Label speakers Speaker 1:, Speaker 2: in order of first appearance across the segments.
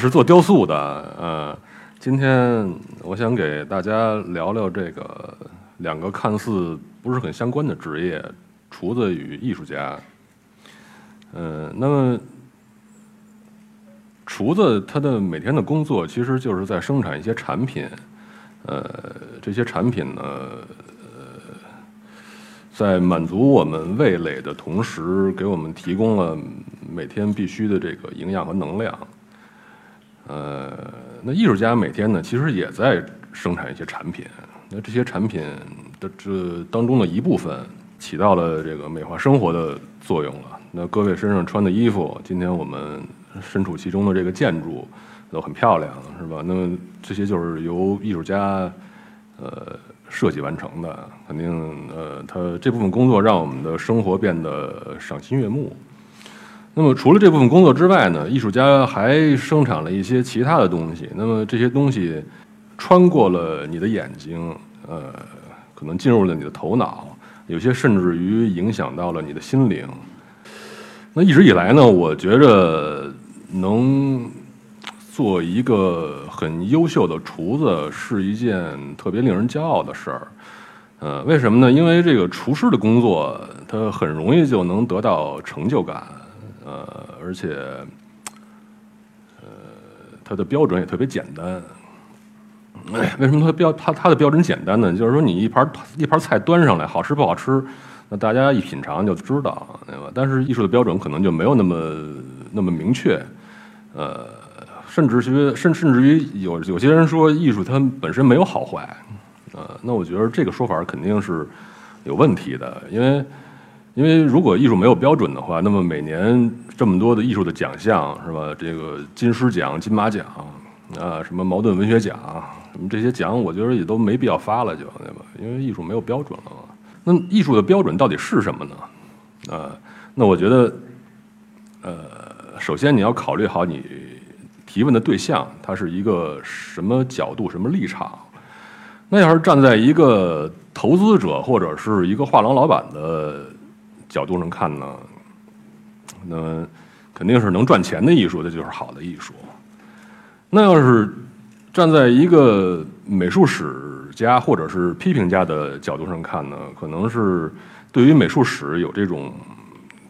Speaker 1: 是，做雕塑的，呃，今天我想给大家聊聊这个两个看似不是很相关的职业——厨子与艺术家。嗯，那么厨子他的每天的工作其实就是在生产一些产品，呃，这些产品呢。在满足我们味蕾的同时，给我们提供了每天必须的这个营养和能量。呃，那艺术家每天呢，其实也在生产一些产品。那这些产品的这当中的一部分，起到了这个美化生活的作用了。那各位身上穿的衣服，今天我们身处其中的这个建筑，都很漂亮，是吧？那么这些就是由艺术家，呃。设计完成的，肯定呃，他这部分工作让我们的生活变得赏心悦目。那么除了这部分工作之外呢，艺术家还生产了一些其他的东西。那么这些东西穿过了你的眼睛，呃，可能进入了你的头脑，有些甚至于影响到了你的心灵。那一直以来呢，我觉着能。做一个很优秀的厨子是一件特别令人骄傲的事儿，呃，为什么呢？因为这个厨师的工作，他很容易就能得到成就感，呃，而且，呃，它的标准也特别简单。为什么它标它它的标准简单呢？就是说，你一盘一盘菜端上来，好吃不好吃，那大家一品尝就知道，对吧？但是艺术的标准可能就没有那么那么明确，呃。甚至于，甚甚至于有有些人说艺术它本身没有好坏，呃，那我觉得这个说法肯定是有问题的，因为因为如果艺术没有标准的话，那么每年这么多的艺术的奖项是吧？这个金狮奖、金马奖啊，什么茅盾文学奖，什么这些奖，我觉得也都没必要发了，就对吧？因为艺术没有标准了嘛。那艺术的标准到底是什么呢？啊，那我觉得，呃，首先你要考虑好你。提问的对象，他是一个什么角度、什么立场？那要是站在一个投资者或者是一个画廊老板的角度上看呢？那肯定是能赚钱的艺术，这就是好的艺术。那要是站在一个美术史家或者是批评家的角度上看呢？可能是对于美术史有这种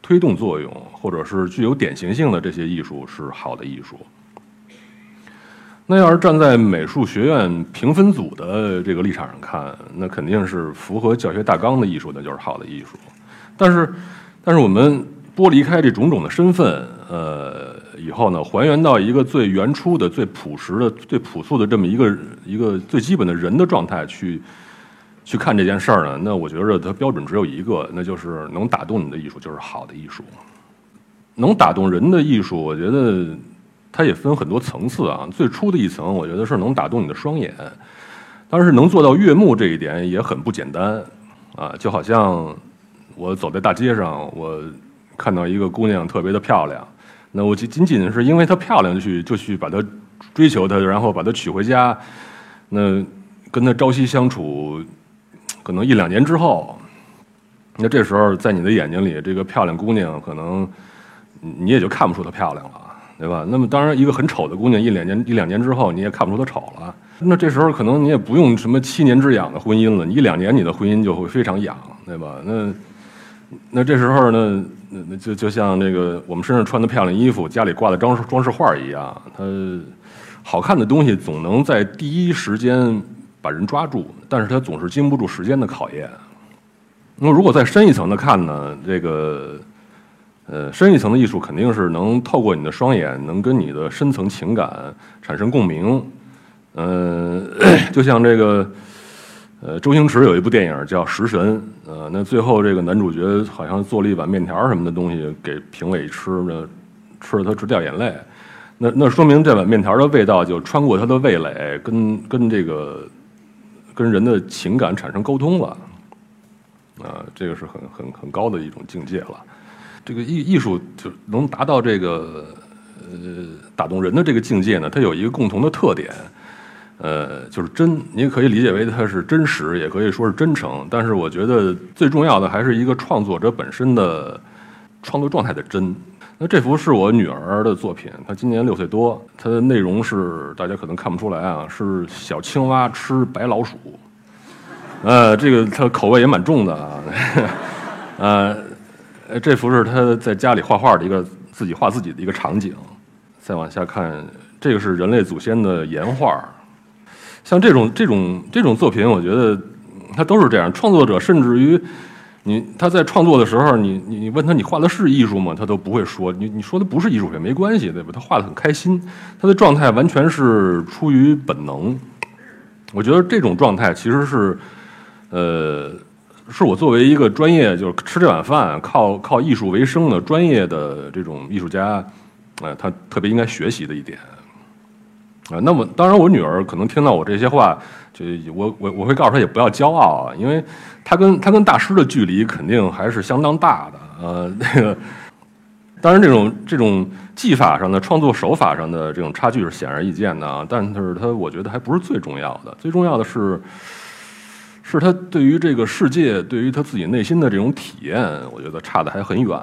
Speaker 1: 推动作用，或者是具有典型性的这些艺术是好的艺术。那要是站在美术学院评分组的这个立场上看，那肯定是符合教学大纲的艺术，那就是好的艺术。但是，但是我们剥离开这种种的身份，呃，以后呢，还原到一个最原初的、最朴实的、最朴素的这么一个一个最基本的人的状态去去看这件事儿呢，那我觉得它标准只有一个，那就是能打动你的艺术就是好的艺术。能打动人的艺术，我觉得。它也分很多层次啊，最初的一层，我觉得是能打动你的双眼，但是能做到悦目这一点也很不简单啊。就好像我走在大街上，我看到一个姑娘特别的漂亮，那我仅仅仅是因为她漂亮去就去把她追求她，然后把她娶回家，那跟她朝夕相处，可能一两年之后，那这时候在你的眼睛里，这个漂亮姑娘可能你也就看不出她漂亮了。对吧？那么当然，一个很丑的姑娘，一两年一两年之后，你也看不出她丑了。那这时候可能你也不用什么七年之痒的婚姻了，你一两年你的婚姻就会非常痒，对吧？那那这时候呢，那那就就像那个我们身上穿的漂亮衣服，家里挂的装饰装饰画一样，它好看的东西总能在第一时间把人抓住，但是它总是经不住时间的考验。那如果再深一层的看呢，这个。呃，深一层的艺术肯定是能透过你的双眼，能跟你的深层情感产生共鸣。嗯，就像这个，呃，周星驰有一部电影叫《食神》，呃，那最后这个男主角好像做了一碗面条什么的东西给评委吃呢，吃了他直掉眼泪。那那说明这碗面条的味道就穿过他的味蕾，跟跟这个跟人的情感产生沟通了。啊，这个是很很很高的一种境界了。这个艺艺术就能达到这个呃打动人的这个境界呢？它有一个共同的特点，呃，就是真。你可以理解为它是真实，也可以说是真诚。但是我觉得最重要的还是一个创作者本身的创作状态的真。那这幅是我女儿的作品，她今年六岁多，它的内容是大家可能看不出来啊，是小青蛙吃白老鼠，呃，这个她口味也蛮重的啊，呃，这幅是她在家里画画的一个自己画自己的一个场景。再往下看，这个是人类祖先的岩画，像这种这种这种作品，我觉得它都是这样，创作者甚至于。你他在创作的时候，你你你问他你画的是艺术吗？他都不会说。你你说的不是艺术也没关系，对吧？他画的很开心，他的状态完全是出于本能。我觉得这种状态其实是，呃，是我作为一个专业就是吃这碗饭、靠靠艺术为生的专业的这种艺术家，呃，他特别应该学习的一点。啊，那么当然，我女儿可能听到我这些话，就我我我会告诉她也不要骄傲啊，因为她跟她跟大师的距离肯定还是相当大的。呃，那个，当然这种这种技法上的创作手法上的这种差距是显而易见的啊，但是她我觉得还不是最重要的，最重要的是，是她对于这个世界，对于她自己内心的这种体验，我觉得差的还很远。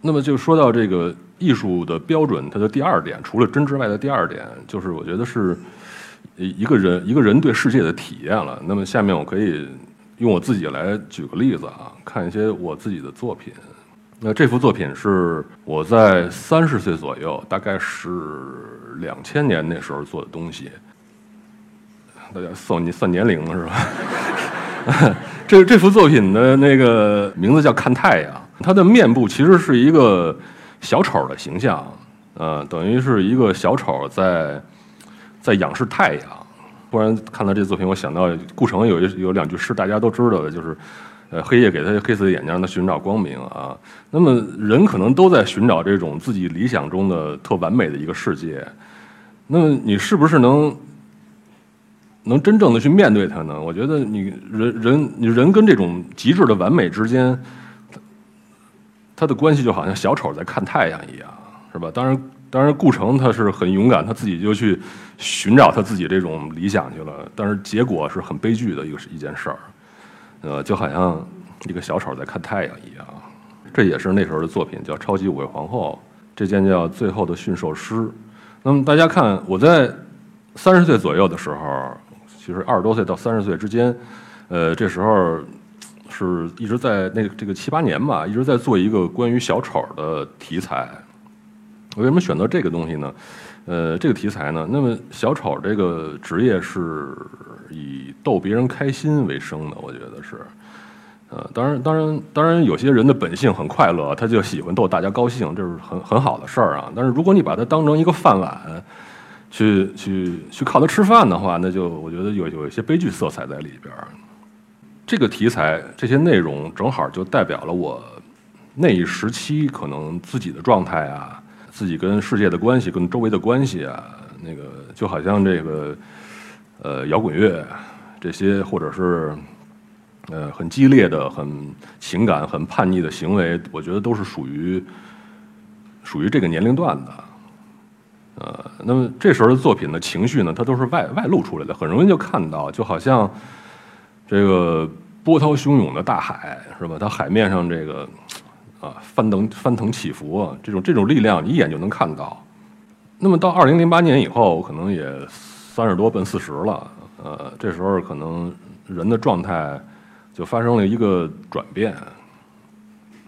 Speaker 1: 那么就说到这个。艺术的标准，它的第二点，除了真之外的第二点，就是我觉得是一个人一个人对世界的体验了。那么下面我可以用我自己来举个例子啊，看一些我自己的作品。那这幅作品是我在三十岁左右，大概是两千年那时候做的东西。大家算你算年龄了是吧？这这幅作品的那个名字叫《看太阳》，它的面部其实是一个。小丑的形象，呃，等于是一个小丑在在仰视太阳。忽然看到这作品，我想到顾城有一有两句诗，大家都知道的，就是呃，黑夜给他黑色的眼睛，让他寻找光明啊。那么人可能都在寻找这种自己理想中的特完美的一个世界。那么你是不是能能真正的去面对它呢？我觉得你人人你人跟这种极致的完美之间。他的关系就好像小丑在看太阳一样，是吧？当然，当然，顾城他是很勇敢，他自己就去寻找他自己这种理想去了。但是结果是很悲剧的一个一件事儿，呃，就好像一个小丑在看太阳一样。这也是那时候的作品，叫《超级五位皇后》，这件叫《最后的驯兽师》。那么大家看，我在三十岁左右的时候，其实二十多岁到三十岁之间，呃，这时候。是一直在那个这个七八年吧，一直在做一个关于小丑的题材。我为什么选择这个东西呢？呃，这个题材呢，那么小丑这个职业是以逗别人开心为生的，我觉得是。呃，当然，当然，当然，有些人的本性很快乐，他就喜欢逗大家高兴，这是很很好的事儿啊。但是如果你把它当成一个饭碗，去去去靠它吃饭的话，那就我觉得有有一些悲剧色彩在里边儿。这个题材这些内容正好就代表了我那一时期可能自己的状态啊，自己跟世界的关系、跟周围的关系啊，那个就好像这个呃摇滚乐这些，或者是呃很激烈的、很情感、很叛逆的行为，我觉得都是属于属于这个年龄段的。呃，那么这时候的作品的情绪呢，它都是外外露出来的，很容易就看到，就好像。这个波涛汹涌的大海是吧？它海面上这个啊翻腾翻腾起伏啊，这种这种力量你一眼就能看到。那么到二零零八年以后，可能也三十多奔四十了，呃，这时候可能人的状态就发生了一个转变。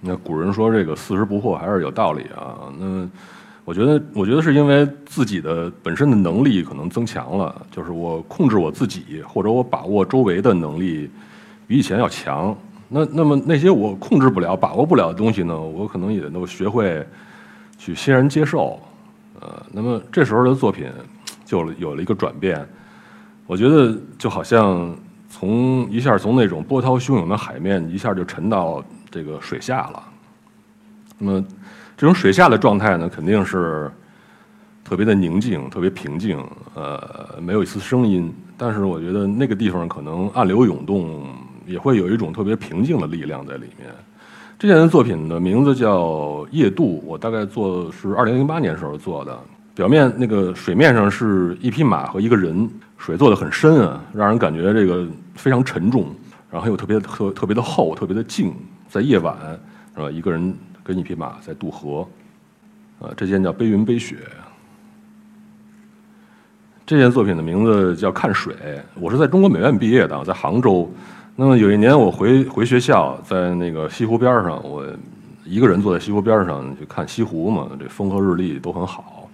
Speaker 1: 那古人说这个四十不惑还是有道理啊。那我觉得，我觉得是因为自己的本身的能力可能增强了，就是我控制我自己，或者我把握周围的能力比以前要强。那那么那些我控制不了、把握不了的东西呢，我可能也都学会去欣然接受。呃，那么这时候的作品就有了一个转变。我觉得就好像从一下从那种波涛汹涌的海面一下就沉到这个水下了。那么。这种水下的状态呢，肯定是特别的宁静、特别平静，呃，没有一丝声音。但是我觉得那个地方可能暗流涌动，也会有一种特别平静的力量在里面。这件作品的名字叫《夜渡》，我大概做是二零零八年时候做的。表面那个水面上是一匹马和一个人，水做的很深啊，让人感觉这个非常沉重，然后又特别特特别的厚、特别的静。在夜晚，是吧？一个人。跟一匹马在渡河，呃，这件叫《悲云悲雪》。这件作品的名字叫《看水》。我是在中国美院毕业的，在杭州。那么有一年我回回学校，在那个西湖边上，我一个人坐在西湖边上去看西湖嘛，这风和日丽都很好。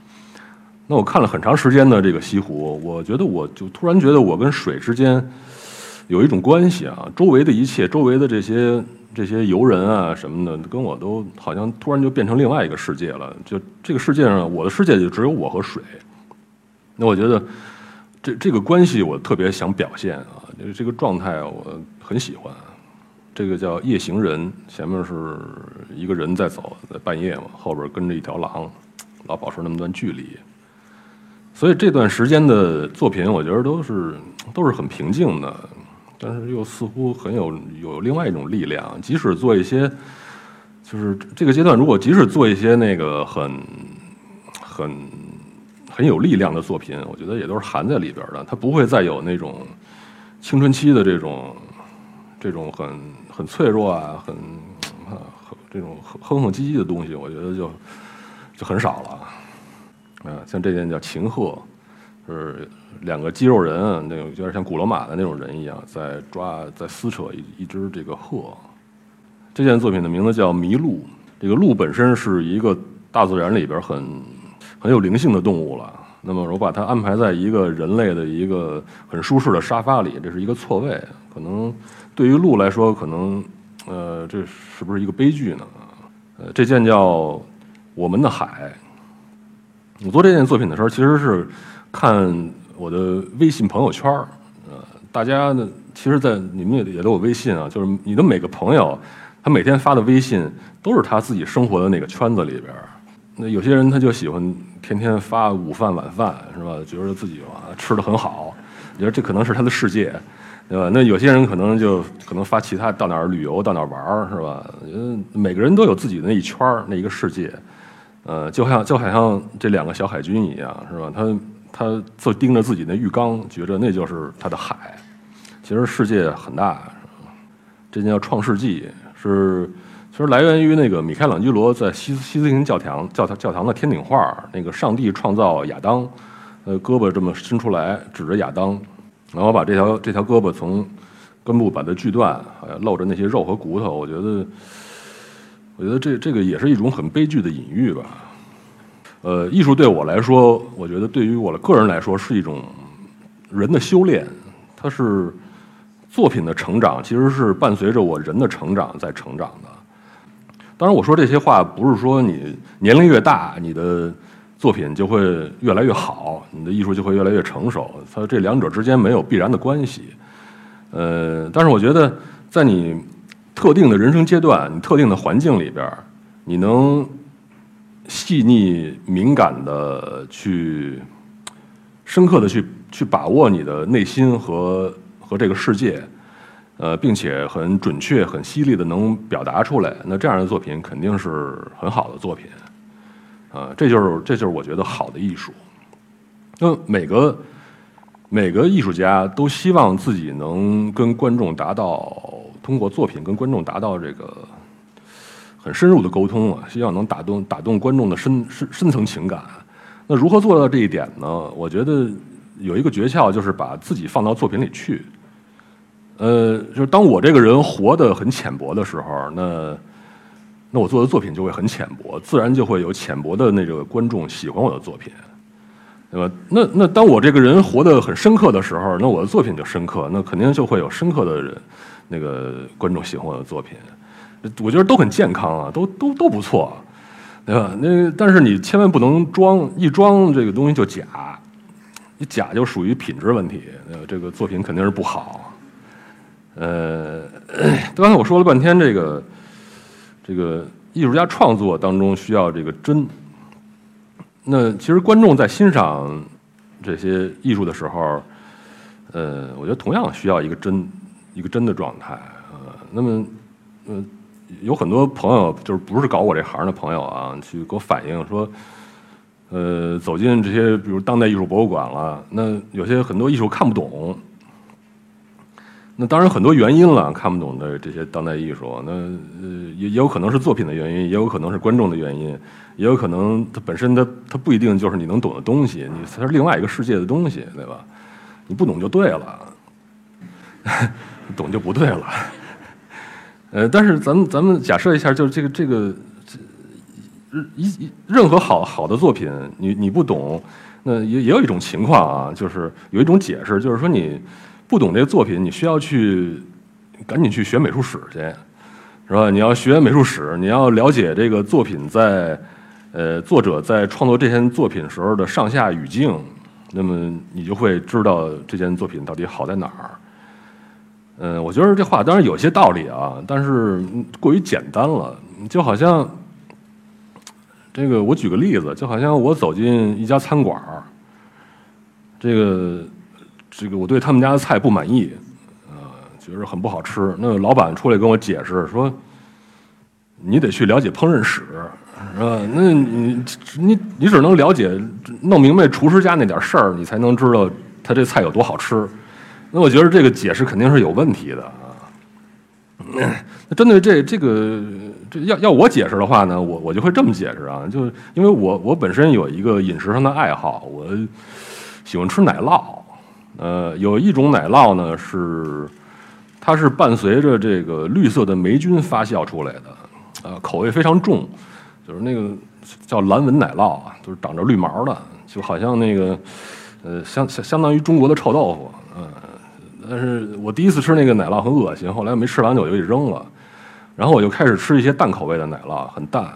Speaker 1: 那我看了很长时间的这个西湖，我觉得我就突然觉得我跟水之间有一种关系啊，周围的一切，周围的这些这些游人啊什么的，跟我都好像突然就变成另外一个世界了。就这个世界上，我的世界就只有我和水。那我觉得，这这个关系我特别想表现啊，就是这个状态我很喜欢。这个叫夜行人，前面是一个人在走，在半夜嘛，后边跟着一条狼，老保持那么段距离。所以这段时间的作品，我觉得都是都是很平静的，但是又似乎很有有另外一种力量。即使做一些，就是这个阶段，如果即使做一些那个很很。很有力量的作品，我觉得也都是含在里边的。它不会再有那种青春期的这种这种很很脆弱啊，很啊这种哼哼唧唧的东西，我觉得就就很少了。啊，像这件叫《秦鹤》，是两个肌肉人，那种有点像古罗马的那种人一样，在抓在撕扯一一只这个鹤。这件作品的名字叫《麋鹿》，这个鹿本身是一个大自然里边很。很有灵性的动物了。那么我把它安排在一个人类的一个很舒适的沙发里，这是一个错位。可能对于鹿来说，可能呃，这是不是一个悲剧呢？呃，这件叫《我们的海》。我做这件作品的时候，其实是看我的微信朋友圈呃，大家呢，其实，在你们也也都有微信啊，就是你的每个朋友，他每天发的微信都是他自己生活的那个圈子里边。那有些人他就喜欢天天发午饭晚饭是吧？觉得自己啊吃的很好，觉得这可能是他的世界，对吧？那有些人可能就可能发其他到哪儿旅游到哪儿玩是吧？嗯，每个人都有自己的那一圈那一个世界，呃，就像就好像这两个小海军一样是吧？他他就盯着自己那浴缸，觉着那就是他的海。其实世界很大，这叫创世纪是。其实来源于那个米开朗基罗在西西斯廷教堂教堂教堂的天顶画那个上帝创造亚当，呃，胳膊这么伸出来指着亚当，然后把这条这条胳膊从根部把它锯断，露着那些肉和骨头。我觉得，我觉得这这个也是一种很悲剧的隐喻吧。呃，艺术对我来说，我觉得对于我的个人来说是一种人的修炼，它是作品的成长，其实是伴随着我人的成长在成长的。当然，我说这些话不是说你年龄越大，你的作品就会越来越好，你的艺术就会越来越成熟。它这两者之间没有必然的关系。呃，但是我觉得，在你特定的人生阶段、你特定的环境里边，你能细腻敏感的去、深刻的去去把握你的内心和和这个世界。呃，并且很准确、很犀利的能表达出来，那这样的作品肯定是很好的作品，啊，这就是这就是我觉得好的艺术。那每个每个艺术家都希望自己能跟观众达到通过作品跟观众达到这个很深入的沟通啊，希望能打动打动观众的深深深层情感。那如何做到这一点呢？我觉得有一个诀窍，就是把自己放到作品里去。呃，就是当我这个人活得很浅薄的时候，那那我做的作品就会很浅薄，自然就会有浅薄的那个观众喜欢我的作品，对吧？那那当我这个人活得很深刻的时候，那我的作品就深刻，那肯定就会有深刻的人，那个观众喜欢我的作品。我觉得都很健康啊，都都都不错，对吧？那但是你千万不能装，一装这个东西就假，你假就属于品质问题，呃，这个作品肯定是不好。呃，刚才我说了半天，这个这个艺术家创作当中需要这个真。那其实观众在欣赏这些艺术的时候，呃，我觉得同样需要一个真，一个真的状态。呃，那么，呃，有很多朋友就是不是搞我这行的朋友啊，去给我反映说，呃，走进这些比如当代艺术博物馆了，那有些很多艺术看不懂。那当然很多原因了，看不懂的这些当代艺术，那呃也也有可能是作品的原因，也有可能是观众的原因，也有可能它本身它它不一定就是你能懂的东西，你它是另外一个世界的东西，对吧？你不懂就对了，懂就不对了。呃，但是咱们咱们假设一下，就是这个这个这一任何好好的作品，你你不懂，那也也有一种情况啊，就是有一种解释，就是说你。不懂这个作品，你需要去赶紧去学美术史去，是吧？你要学美术史，你要了解这个作品在呃作者在创作这件作品时候的上下语境，那么你就会知道这件作品到底好在哪儿。嗯，我觉得这话当然有些道理啊，但是过于简单了，就好像这个我举个例子，就好像我走进一家餐馆儿这个。这个我对他们家的菜不满意，啊，觉得很不好吃。那老板出来跟我解释说：“你得去了解烹饪史，是吧？那你你你只能了解弄明白厨师家那点事儿，你才能知道他这菜有多好吃。”那我觉得这个解释肯定是有问题的啊。那针对这这个这要要我解释的话呢，我我就会这么解释啊，就是因为我我本身有一个饮食上的爱好，我喜欢吃奶酪。呃，有一种奶酪呢，是它是伴随着这个绿色的霉菌发酵出来的，呃，口味非常重，就是那个叫蓝纹奶酪啊，就是长着绿毛的，就好像那个呃，相相相当于中国的臭豆腐，嗯，但是我第一次吃那个奶酪很恶心，后来没吃完我就给扔了，然后我就开始吃一些淡口味的奶酪，很淡，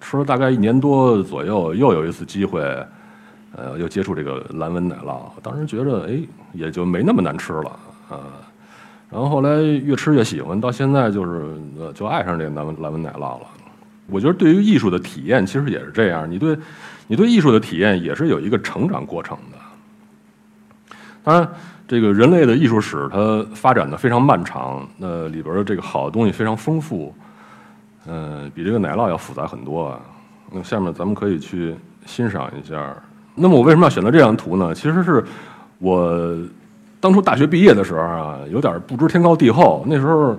Speaker 1: 吃了大概一年多左右，又有一次机会。呃，又接触这个蓝纹奶酪，当时觉得哎，也就没那么难吃了啊。然后后来越吃越喜欢，到现在就是呃，就爱上这个蓝纹蓝纹奶酪了。我觉得对于艺术的体验，其实也是这样。你对，你对艺术的体验也是有一个成长过程的。当然，这个人类的艺术史它发展的非常漫长，那里边的这个好的东西非常丰富，嗯，比这个奶酪要复杂很多啊。那下面咱们可以去欣赏一下。那么我为什么要选择这张图呢？其实是我当初大学毕业的时候啊，有点不知天高地厚。那时候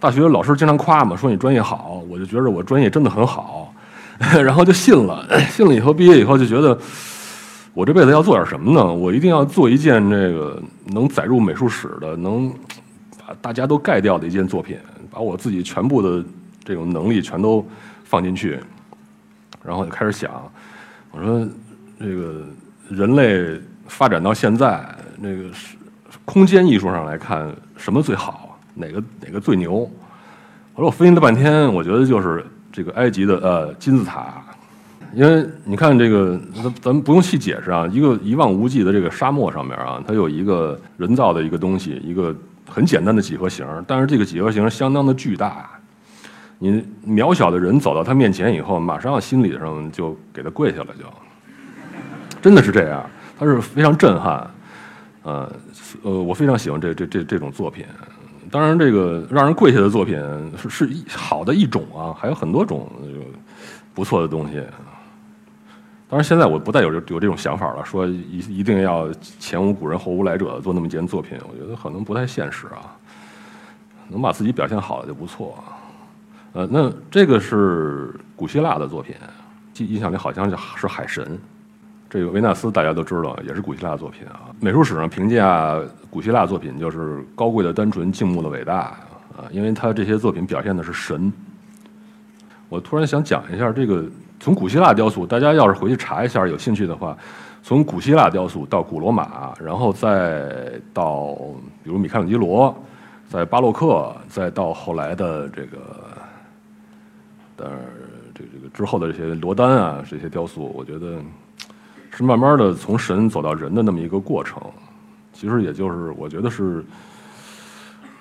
Speaker 1: 大学老师经常夸嘛，说你专业好，我就觉得我专业真的很好，然后就信了。信了以后，毕业以后就觉得我这辈子要做点什么呢？我一定要做一件这个能载入美术史的，能把大家都盖掉的一件作品，把我自己全部的这种能力全都放进去，然后就开始想，我说。这个人类发展到现在，那个是空间艺术上来看，什么最好？哪个哪个最牛？我说我分析了半天，我觉得就是这个埃及的呃金字塔，因为你看这个，咱咱们不用细解释啊，一个一望无际的这个沙漠上面啊，它有一个人造的一个东西，一个很简单的几何形，但是这个几何形相当的巨大，你渺小的人走到它面前以后，马上心理上就给他跪下了就。真的是这样，它是非常震撼，呃，呃，我非常喜欢这这这这种作品。当然，这个让人跪下的作品是是好的一种啊，还有很多种不错的东西。当然，现在我不再有有这种想法了，说一一定要前无古人后无来者做那么一件作品，我觉得可能不太现实啊。能把自己表现好了就不错。呃，那这个是古希腊的作品，记印象里好像是海神。这个维纳斯大家都知道，也是古希腊作品啊。美术史上评价古希腊作品就是高贵的、单纯、静穆的、伟大啊，因为他这些作品表现的是神。我突然想讲一下这个，从古希腊雕塑，大家要是回去查一下，有兴趣的话，从古希腊雕塑到古罗马，然后再到比如米开朗基罗，在巴洛克，再到后来的这个的这这个之后的这些罗丹啊，这些雕塑，我觉得。是慢慢的从神走到人的那么一个过程，其实也就是我觉得是，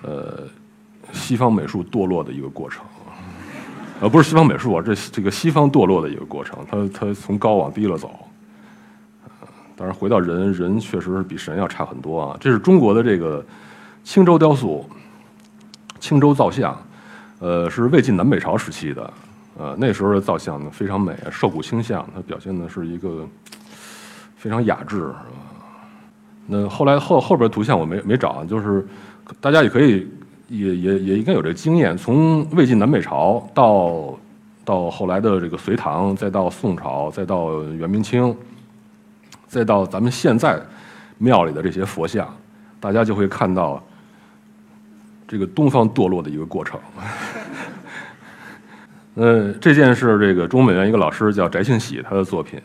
Speaker 1: 呃，西方美术堕落的一个过程，呃，不是西方美术啊，这这个西方堕落的一个过程，它它从高往低了走，当然回到人，人确实是比神要差很多啊。这是中国的这个青州雕塑，青州造像，呃，是魏晋南北朝时期的，呃，那时候的造像呢非常美，瘦骨清像，它表现的是一个。非常雅致，是吧？那后来后后边图像我没没找，就是大家也可以也也也应该有这经验，从魏晋南北朝到到后来的这个隋唐，再到宋朝，再到元明清，再到咱们现在庙里的这些佛像，大家就会看到这个东方堕落的一个过程。呃，这件是这个中美院一个老师叫翟庆喜他的作品，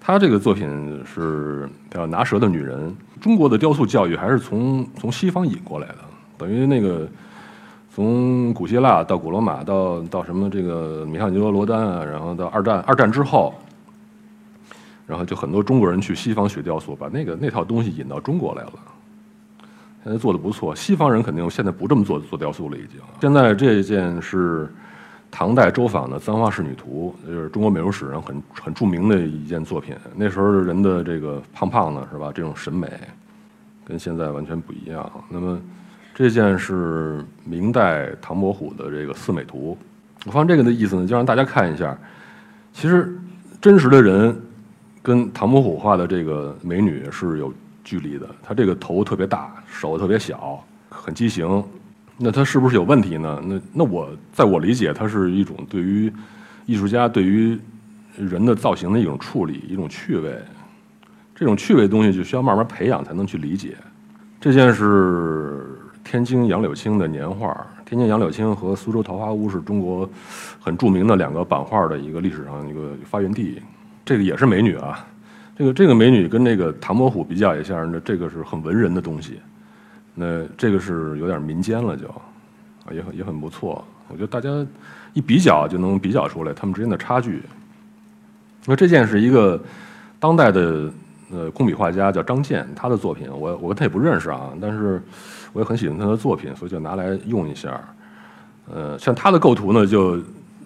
Speaker 1: 他这个作品是叫《拿蛇的女人》。中国的雕塑教育还是从从西方引过来的，等于那个从古希腊到古罗马到到什么这个米开朗基罗罗丹啊，然后到二战二战之后，然后就很多中国人去西方学雕塑，把那个那套东西引到中国来了。现在做的不错，西方人肯定现在不这么做做雕塑了，已经。现在这件是。唐代周昉的《簪花仕女图》就是中国美术史上很很著名的一件作品。那时候人的这个胖胖的，是吧？这种审美跟现在完全不一样。那么这件是明代唐伯虎的这个《四美图》。我放这个的意思呢，就让大家看一下，其实真实的人跟唐伯虎画的这个美女是有距离的。她这个头特别大，手特别小，很畸形。那她是不是有问题呢？那那我在我理解，它是一种对于艺术家对于人的造型的一种处理，一种趣味。这种趣味的东西就需要慢慢培养才能去理解。这件是天津杨柳青的年画。天津杨柳青和苏州桃花坞是中国很著名的两个版画的一个历史上一个发源地。这个也是美女啊。这个这个美女跟那个唐伯虎比较一下，那这个是很文人的东西。那这个是有点民间了，就啊也很也很不错。我觉得大家一比较就能比较出来他们之间的差距。那这件是一个当代的呃工笔画家叫张健，他的作品我我跟他也不认识啊，但是我也很喜欢他的作品，所以就拿来用一下。呃，像他的构图呢，就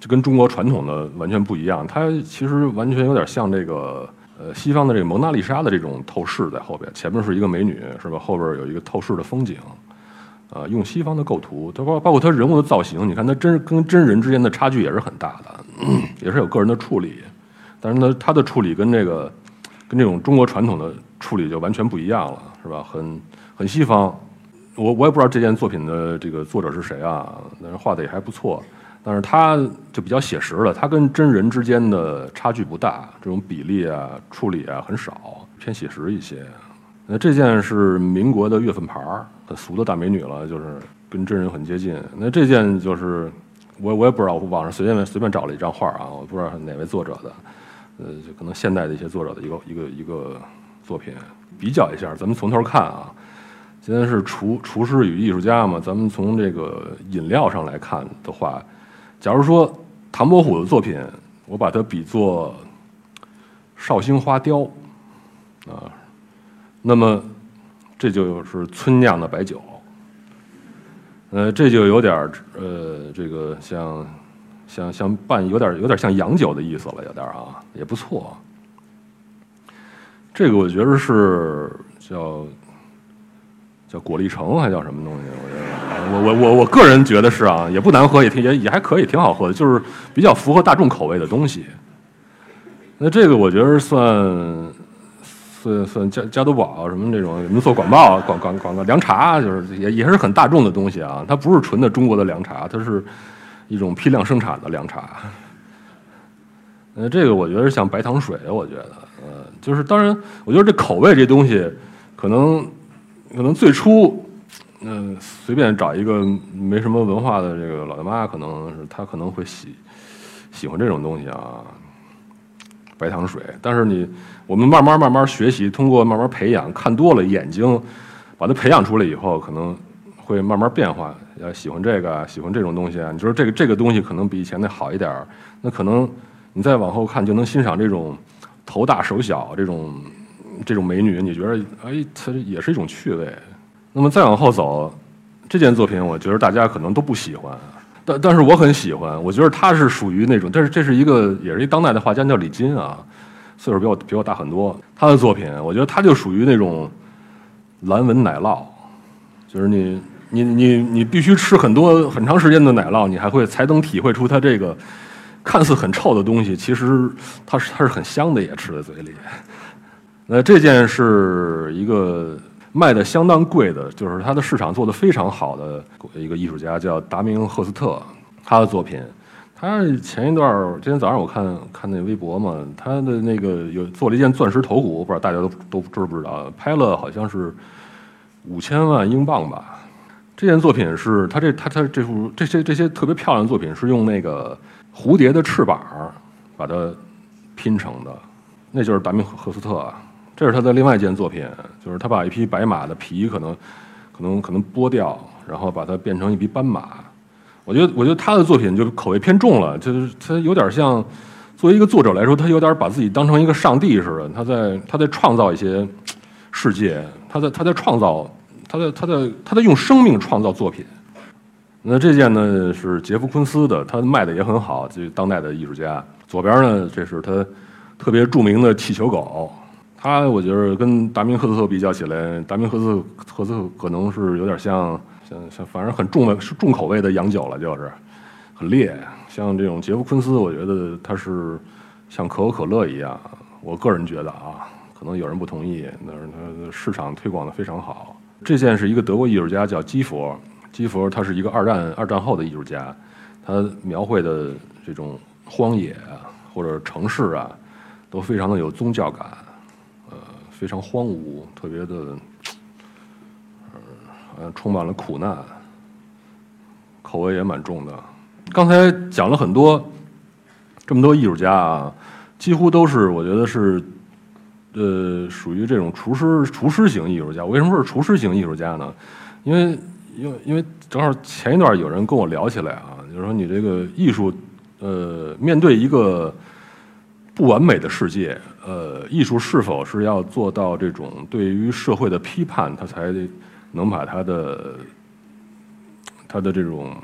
Speaker 1: 就跟中国传统的完全不一样，他其实完全有点像这个。呃，西方的这个蒙娜丽莎的这种透视在后边，前面是一个美女，是吧？后边有一个透视的风景，啊，用西方的构图，他包包括他人物的造型，你看他真跟真人之间的差距也是很大的，也是有个人的处理，但是呢，他的处理跟这个跟这种中国传统的处理就完全不一样了，是吧？很很西方，我我也不知道这件作品的这个作者是谁啊，但是画的也还不错。但是它就比较写实了，它跟真人之间的差距不大，这种比例啊、处理啊很少，偏写实一些。那这件是民国的月份牌儿，很俗的大美女了，就是跟真人很接近。那这件就是我我也不知道，网上随便随便找了一张画啊，我不知道哪位作者的，呃，就可能现代的一些作者的一个一个一个作品，比较一下，咱们从头看啊。今天是厨厨师与艺术家嘛，咱们从这个饮料上来看的话。假如说唐伯虎的作品，我把它比作绍兴花雕啊，那么这就是村酿的白酒，呃，这就有点呃，这个像像像拌有点有点像洋酒的意思了，有点啊，也不错。这个我觉得是叫叫果粒橙还叫什么东西？我觉得。我我我我个人觉得是啊，也不难喝，也挺也也还可以，挺好喝的，就是比较符合大众口味的东西。那这个我觉得算算算加加多宝什么这种，你们做广告广广广告凉茶，就是也也是很大众的东西啊。它不是纯的中国的凉茶，它是一种批量生产的凉茶。那，这个我觉得像白糖水，我觉得，呃，就是当然，我觉得这口味这东西，可能可能最初。嗯，随便找一个没什么文化的这个老大妈，可能是她可能会喜喜欢这种东西啊，白糖水。但是你我们慢慢慢慢学习，通过慢慢培养，看多了眼睛，把它培养出来以后，可能会慢慢变化。要喜欢这个，喜欢这种东西啊。你说这个这个东西可能比以前的好一点儿，那可能你再往后看，就能欣赏这种头大手小这种这种美女。你觉得哎，它也是一种趣味。那么再往后走，这件作品我觉得大家可能都不喜欢，但但是我很喜欢。我觉得它是属于那种，但是这是一个也是一当代的画家叫李金啊，岁数比我比我大很多。他的作品，我觉得他就属于那种蓝纹奶酪，就是你你你你必须吃很多很长时间的奶酪，你还会才能体会出它这个看似很臭的东西，其实它是它是很香的，也吃在嘴里。那这件是一个。卖的相当贵的，就是他的市场做的非常好的一个艺术家，叫达明赫斯特，他的作品。他前一段儿，今天早上我看看那微博嘛，他的那个有做了一件钻石头骨，不知道大家都都知不知道，拍了好像是五千万英镑吧。这件作品是他这他他这幅这些这些特别漂亮的作品是用那个蝴蝶的翅膀把它拼成的，那就是达明赫斯特啊。这是他的另外一件作品，就是他把一匹白马的皮可能可能可能剥掉，然后把它变成一匹斑马。我觉得，我觉得他的作品就口味偏重了，就是他有点像作为一个作者来说，他有点把自己当成一个上帝似的，他在他在创造一些世界，他在他在创造，他在他在他在用生命创造作品。那这件呢是杰夫昆斯的，他卖的也很好，就当代的艺术家。左边呢，这是他特别著名的气球狗，他我觉得跟达明赫斯特比较起来，达明赫斯特赫斯特可能是有点像。像像反正很重的是重口味的洋酒了，就是很烈。像这种杰夫昆斯，我觉得它是像可口可乐一样。我个人觉得啊，可能有人不同意，但是它市场推广的非常好。这件是一个德国艺术家叫基佛，基佛他是一个二战二战后的艺术家，他描绘的这种荒野或者城市啊，都非常的有宗教感，非常荒芜，特别的。呃，充满了苦难，口味也蛮重的。刚才讲了很多，这么多艺术家啊，几乎都是我觉得是，呃，属于这种厨师厨师型艺术家。为什么是厨师型艺术家呢？因为，因为，因为正好前一段有人跟我聊起来啊，就是说你这个艺术，呃，面对一个不完美的世界，呃，艺术是否是要做到这种对于社会的批判，他才。能把它的它的这种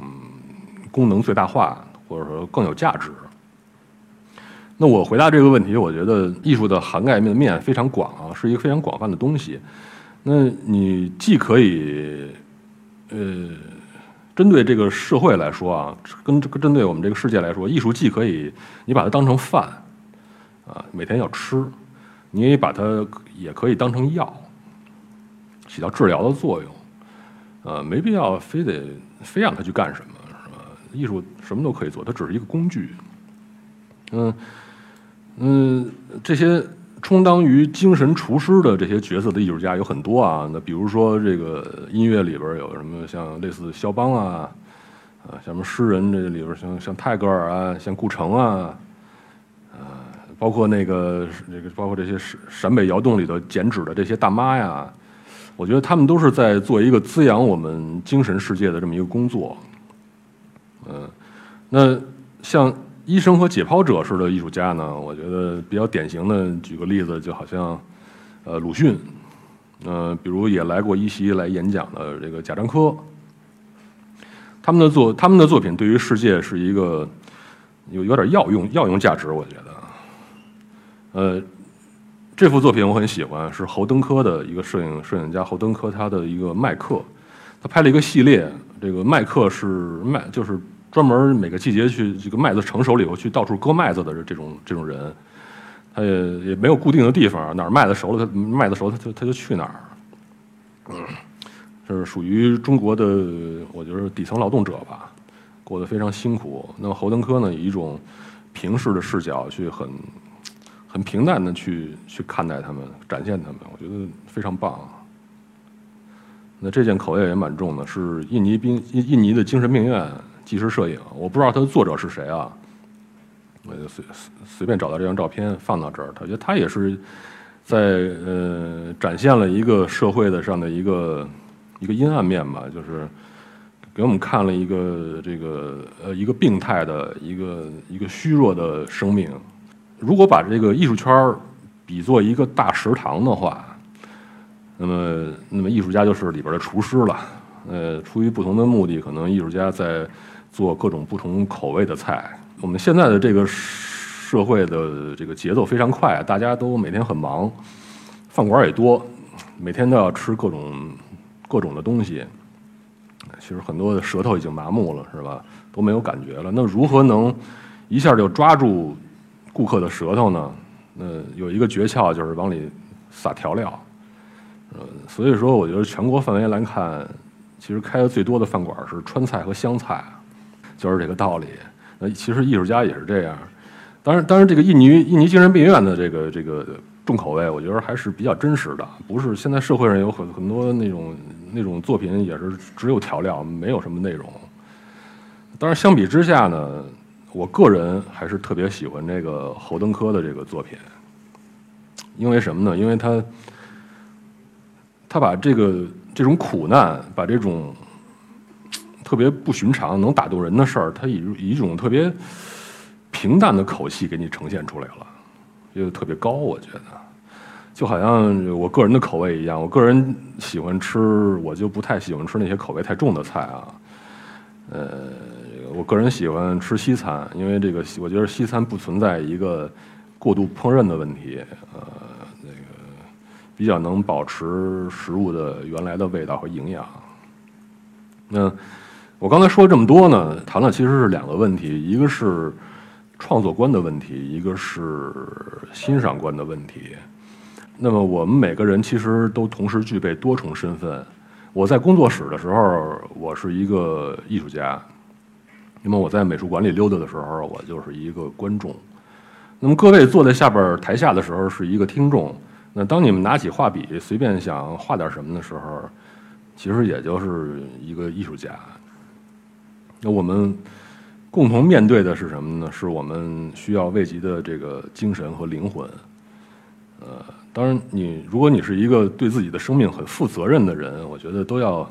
Speaker 1: 功能最大化，或者说更有价值。那我回答这个问题，我觉得艺术的涵盖面面非常广啊，是一个非常广泛的东西。那你既可以呃针对这个社会来说啊，跟针对我们这个世界来说，艺术既可以你把它当成饭啊，每天要吃，你也把它也可以当成药。起到治疗的作用，呃，没必要非得非让他去干什么，是吧？艺术什么都可以做，它只是一个工具。嗯嗯，这些充当于精神厨师的这些角色的艺术家有很多啊。那比如说这个音乐里边有什么像类似肖邦啊，啊，像什么诗人这里边像像泰戈尔啊，像顾城，啊，包括那个这个包括这些陕陕北窑洞里头剪纸的这些大妈呀。我觉得他们都是在做一个滋养我们精神世界的这么一个工作，嗯，那像医生和解剖者式的艺术家呢，我觉得比较典型的，举个例子，就好像呃鲁迅，嗯，比如也来过一席来演讲的这个贾樟柯，他们的作他们的作品对于世界是一个有有点药用药用价值，我觉得，呃。这幅作品我很喜欢，是侯登科的一个摄影摄影家侯登科他的一个麦克，他拍了一个系列。这个麦克是麦，就是专门每个季节去这个麦子成熟了以后去到处割麦子的这种这种人。他也也没有固定的地方，哪儿麦子熟了，他麦子熟他就他就去哪儿。嗯，这是属于中国的，我觉得底层劳动者吧，过得非常辛苦。那么侯登科呢，以一种平视的视角去很。很平淡的去去看待他们，展现他们，我觉得非常棒。啊那这件口味也蛮重的，是印尼兵印印尼的精神病院纪实摄影，我不知道它的作者是谁啊。我就随随便找到这张照片放到这儿，他觉得他也是在呃展现了一个社会的上的一个一个阴暗面吧，就是给我们看了一个这个呃一个病态的一个一个虚弱的生命。如果把这个艺术圈比作一个大食堂的话，那么那么艺术家就是里边的厨师了。呃，出于不同的目的，可能艺术家在做各种不同口味的菜。我们现在的这个社会的这个节奏非常快，大家都每天很忙，饭馆也多，每天都要吃各种各种的东西。其实很多的舌头已经麻木了，是吧？都没有感觉了。那如何能一下就抓住？顾客的舌头呢？呃，有一个诀窍就是往里撒调料，呃，所以说我觉得全国范围来看，其实开的最多的饭馆是川菜和湘菜，就是这个道理。那其实艺术家也是这样。当然，当然这个印尼印尼精神病院的这个这个重口味，我觉得还是比较真实的，不是现在社会上有很很多那种那种作品也是只有调料，没有什么内容。当然，相比之下呢，我个人还是特别喜欢这个侯登科的这个作品，因为什么呢？因为他他把这个这种苦难，把这种特别不寻常、能打动人的事儿，他以以一种特别平淡的口气给你呈现出来了，就特别高。我觉得，就好像我个人的口味一样，我个人喜欢吃，我就不太喜欢吃那些口味太重的菜啊，呃。我个人喜欢吃西餐，因为这个我觉得西餐不存在一个过度烹饪的问题，呃，那个比较能保持食物的原来的味道和营养。那我刚才说这么多呢，谈了其实是两个问题，一个是创作观的问题，一个是欣赏观的问题。那么我们每个人其实都同时具备多重身份。我在工作室的时候，我是一个艺术家。那么我在美术馆里溜达的时候，我就是一个观众。那么各位坐在下边台下的时候是一个听众。那当你们拿起画笔随便想画点什么的时候，其实也就是一个艺术家。那我们共同面对的是什么呢？是我们需要慰藉的这个精神和灵魂。呃，当然，你如果你是一个对自己的生命很负责任的人，我觉得都要，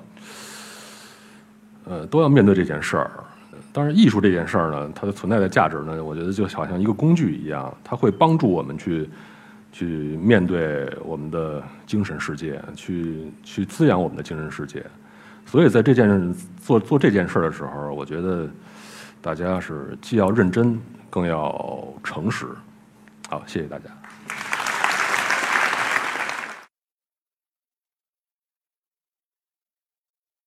Speaker 1: 呃，都要面对这件事儿。当然，艺术这件事儿呢，它的存在的价值呢，我觉得就好像一个工具一样，它会帮助我们去去面对我们的精神世界，去去滋养我们的精神世界。所以在这件做做这件事儿的时候，我觉得大家是既要认真，更要诚实。好，谢谢大家。